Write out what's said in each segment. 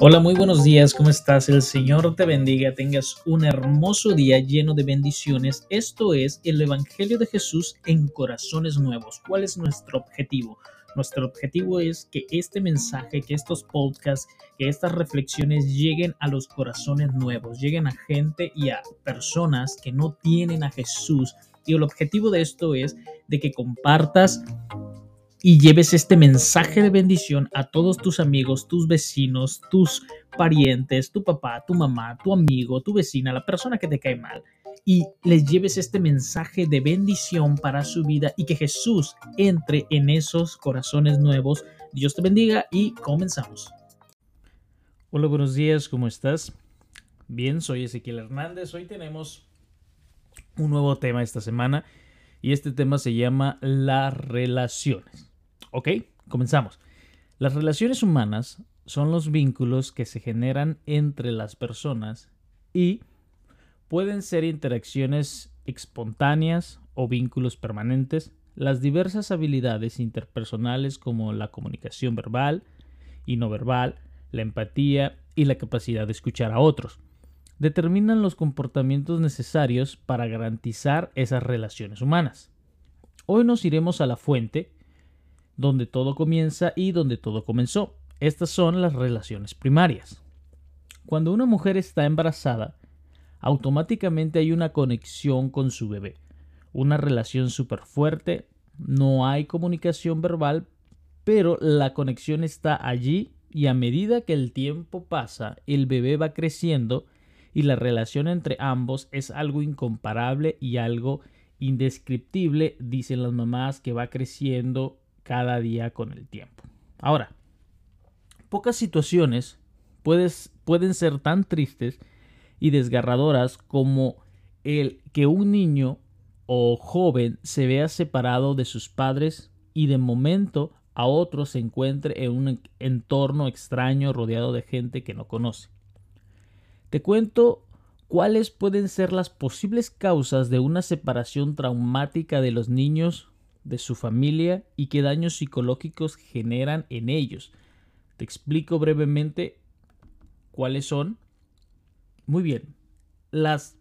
Hola, muy buenos días, ¿cómo estás? El Señor te bendiga, tengas un hermoso día lleno de bendiciones. Esto es el Evangelio de Jesús en corazones nuevos. ¿Cuál es nuestro objetivo? Nuestro objetivo es que este mensaje, que estos podcasts, que estas reflexiones lleguen a los corazones nuevos, lleguen a gente y a personas que no tienen a Jesús. Y el objetivo de esto es de que compartas y lleves este mensaje de bendición a todos tus amigos, tus vecinos, tus parientes, tu papá, tu mamá, tu amigo, tu vecina, la persona que te cae mal. Y les lleves este mensaje de bendición para su vida y que Jesús entre en esos corazones nuevos. Dios te bendiga y comenzamos. Hola, buenos días, ¿cómo estás? Bien, soy Ezequiel Hernández. Hoy tenemos un nuevo tema esta semana y este tema se llama las relaciones. Ok, comenzamos. Las relaciones humanas son los vínculos que se generan entre las personas y pueden ser interacciones espontáneas o vínculos permanentes. Las diversas habilidades interpersonales como la comunicación verbal y no verbal, la empatía y la capacidad de escuchar a otros determinan los comportamientos necesarios para garantizar esas relaciones humanas. Hoy nos iremos a la fuente donde todo comienza y donde todo comenzó. Estas son las relaciones primarias. Cuando una mujer está embarazada, automáticamente hay una conexión con su bebé, una relación súper fuerte, no hay comunicación verbal, pero la conexión está allí y a medida que el tiempo pasa, el bebé va creciendo y la relación entre ambos es algo incomparable y algo indescriptible, dicen las mamás, que va creciendo cada día con el tiempo. Ahora, pocas situaciones pueden ser tan tristes y desgarradoras como el que un niño o joven se vea separado de sus padres y de momento a otro se encuentre en un entorno extraño rodeado de gente que no conoce. Te cuento cuáles pueden ser las posibles causas de una separación traumática de los niños de su familia y qué daños psicológicos generan en ellos. Te explico brevemente cuáles son. Muy bien, las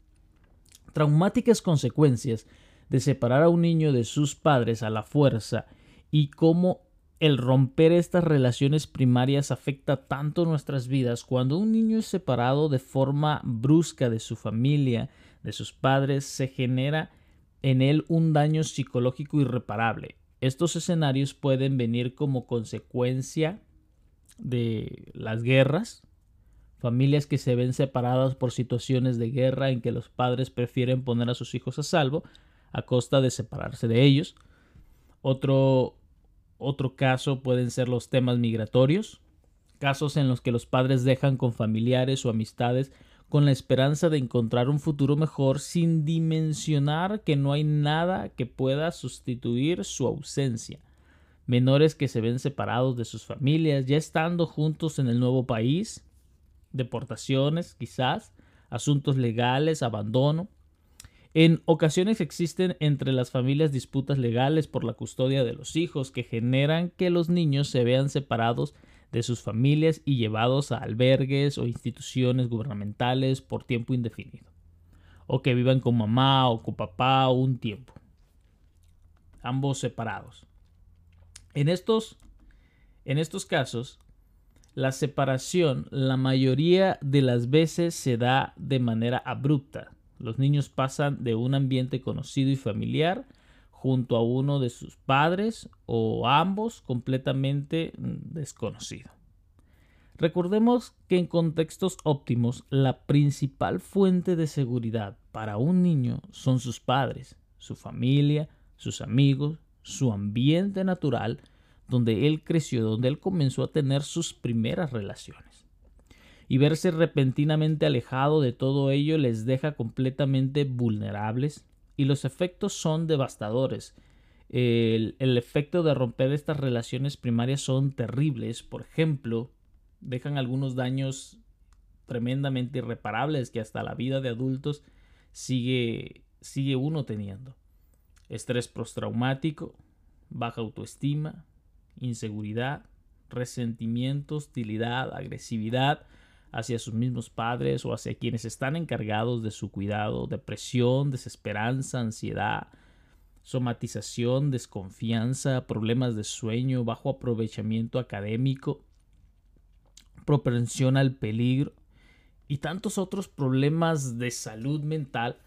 traumáticas consecuencias de separar a un niño de sus padres a la fuerza y cómo el romper estas relaciones primarias afecta tanto nuestras vidas cuando un niño es separado de forma brusca de su familia, de sus padres, se genera en él un daño psicológico irreparable. Estos escenarios pueden venir como consecuencia de las guerras, familias que se ven separadas por situaciones de guerra en que los padres prefieren poner a sus hijos a salvo a costa de separarse de ellos. Otro, otro caso pueden ser los temas migratorios, casos en los que los padres dejan con familiares o amistades con la esperanza de encontrar un futuro mejor sin dimensionar que no hay nada que pueda sustituir su ausencia. Menores que se ven separados de sus familias, ya estando juntos en el nuevo país, deportaciones quizás, asuntos legales, abandono. En ocasiones existen entre las familias disputas legales por la custodia de los hijos que generan que los niños se vean separados de sus familias y llevados a albergues o instituciones gubernamentales por tiempo indefinido. O que vivan con mamá o con papá un tiempo. Ambos separados. En estos, en estos casos, la separación la mayoría de las veces se da de manera abrupta. Los niños pasan de un ambiente conocido y familiar junto a uno de sus padres o ambos completamente mm, desconocido. Recordemos que en contextos óptimos la principal fuente de seguridad para un niño son sus padres, su familia, sus amigos, su ambiente natural, donde él creció, donde él comenzó a tener sus primeras relaciones. Y verse repentinamente alejado de todo ello les deja completamente vulnerables y los efectos son devastadores. El, efecto de romper estas relaciones primarias son terribles. Por ejemplo, dejan algunos daños tremendamente irreparables que hasta la vida de adultos sigue, sigue uno teniendo. Estrés postraumático, baja autoestima, inseguridad, resentimiento, hostilidad, agresividad hacia sus mismos padres o hacia quienes están encargados de su cuidado, depresión, desesperanza, ansiedad, somatización, desconfianza, problemas de sueño, bajo aprovechamiento académico, propensión al peligro y tantos otros problemas de salud mental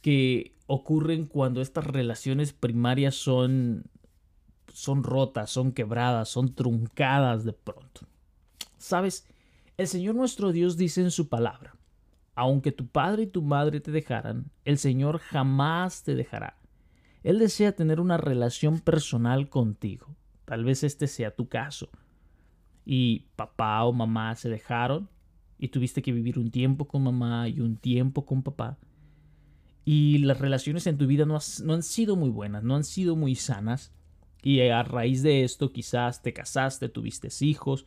que ocurren cuando estas relaciones primarias son son rotas, son quebradas, son truncadas de pronto. ¿Sabes? El Señor nuestro Dios dice en su palabra, aunque tu padre y tu madre te dejaran, el Señor jamás te dejará. Él desea tener una relación personal contigo. Tal vez este sea tu caso. Y papá o mamá se dejaron y tuviste que vivir un tiempo con mamá y un tiempo con papá. Y las relaciones en tu vida no, han sido muy buenas, no han sido muy sanas. Y a raíz de esto quizás te casaste, tuviste hijos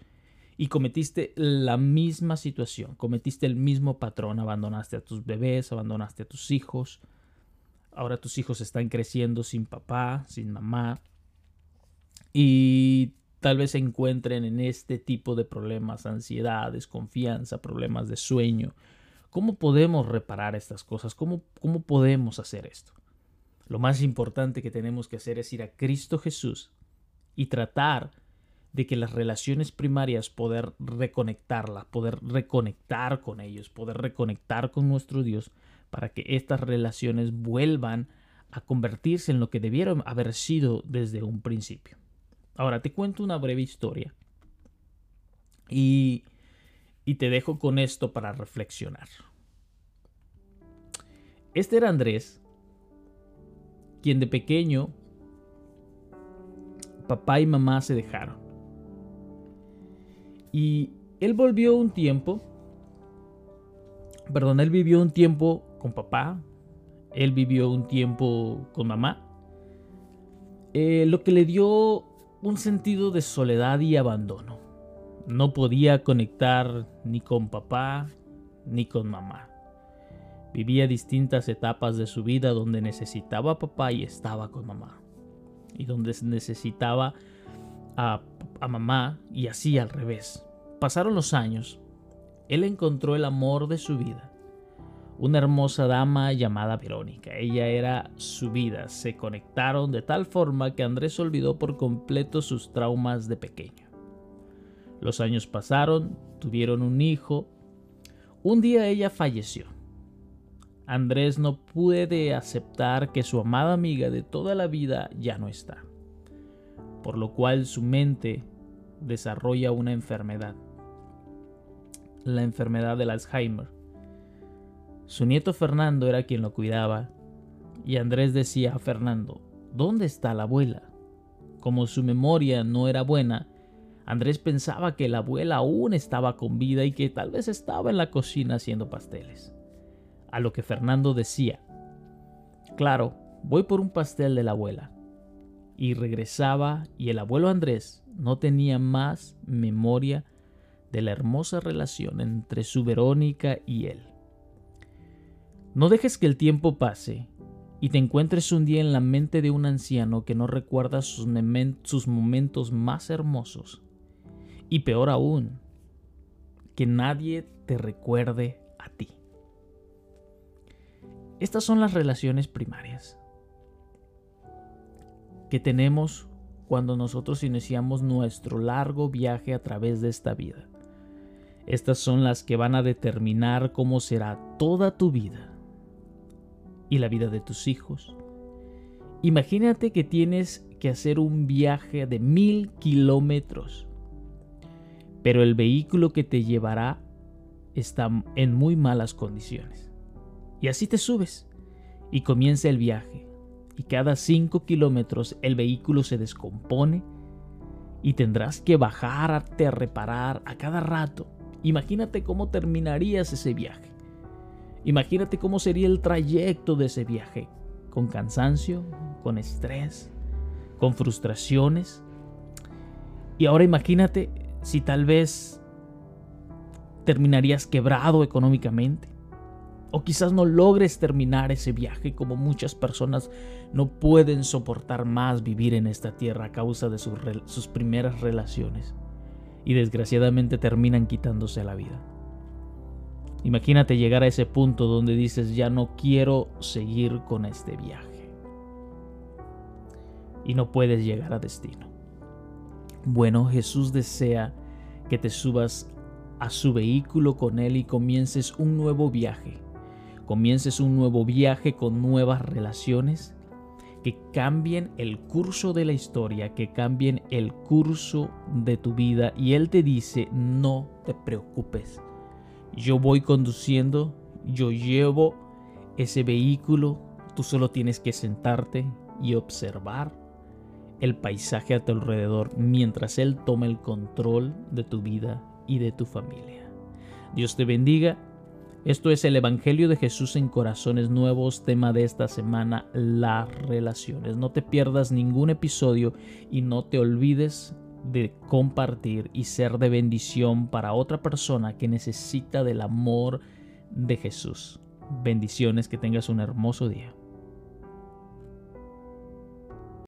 y cometiste la misma situación, cometiste el mismo patrón, abandonaste a tus bebés, abandonaste a tus hijos. Ahora tus hijos están creciendo sin papá, sin mamá. Y tal vez se encuentren en este tipo de problemas, ansiedad, desconfianza, problemas de sueño. ¿Cómo podemos reparar estas cosas? ¿Cómo, cómo podemos hacer esto? Lo más importante que tenemos que hacer es ir a Cristo Jesús y tratar de que las relaciones primarias poder reconectarlas, poder reconectar con ellos, poder reconectar con nuestro Dios para que estas relaciones vuelvan a convertirse en lo que debieron haber sido desde un principio. Ahora te cuento una breve historia y, y te dejo con esto para reflexionar. Este era Andrés, quien de pequeño papá y mamá se dejaron. Y él volvió un tiempo, perdón, él vivió un tiempo con papá, él vivió un tiempo con mamá, eh, lo que le dio un sentido de soledad y abandono. No podía conectar ni con papá ni con mamá. Vivía distintas etapas de su vida donde necesitaba papá y estaba con mamá. Y donde necesitaba a, mamá y así al revés. Pasaron los años. Él encontró el amor de su vida. Una hermosa dama llamada Verónica. Ella era su vida. Se conectaron de tal forma que Andrés olvidó por completo sus traumas de pequeño. Los años pasaron, tuvieron un hijo. Un día ella falleció. Andrés no puede aceptar que su amada amiga de toda la vida ya no está, por lo cual su mente desarrolla una enfermedad, la enfermedad del Alzheimer. Su nieto Fernando era quien lo cuidaba, y Andrés decía a Fernando, ¿dónde está la abuela? Como su memoria no era buena, Andrés pensaba que la abuela aún estaba con vida y que tal vez estaba en la cocina haciendo pasteles a lo que Fernando decía, claro, voy por un pastel de la abuela. Y regresaba y el abuelo Andrés no tenía más memoria de la hermosa relación entre su Verónica y él. No dejes que el tiempo pase y te encuentres un día en la mente de un anciano que no recuerda sus, momentos más hermosos. Y peor aún, que nadie te recuerde a ti. Estas son las relaciones primarias que tenemos cuando nosotros iniciamos nuestro largo viaje a través de esta vida. Estas son las que van a determinar cómo será toda tu vida y la vida de tus hijos. Imagínate que tienes que hacer un viaje de mil kilómetros, pero el vehículo que te llevará está en muy malas condiciones. Y así te subes y comienza el viaje. Y cada 5 kilómetros el vehículo se descompone y tendrás que bajarte a reparar a cada rato. Imagínate cómo terminarías ese viaje. Imagínate cómo sería el trayecto de ese viaje. Con cansancio, con estrés, con frustraciones. Y ahora imagínate si tal vez terminarías quebrado económicamente o quizás no logres terminar ese viaje como muchas personas no pueden soportar más vivir en esta tierra a causa de sus, primeras relaciones. y desgraciadamente terminan quitándose la vida. Imagínate llegar a ese punto donde dices ya no quiero seguir con este viaje y no puedes llegar a destino. Bueno, Jesús desea que te subas a su vehículo con Él y comiences un nuevo viaje. Comiences un nuevo viaje con nuevas relaciones que cambien el curso de la historia, que cambien el curso de tu vida. Y Él te dice, no te preocupes. Yo voy conduciendo, yo llevo ese vehículo, tú solo tienes que sentarte y observar el paisaje a tu alrededor mientras Él toma el control de tu vida y de tu familia. Dios te bendiga. Esto es el Evangelio de Jesús en Corazones Nuevos, tema de esta semana, las relaciones. No te pierdas ningún episodio y no te olvides de compartir y ser de bendición para otra persona que necesita del amor de Jesús. Bendiciones, que tengas un hermoso día.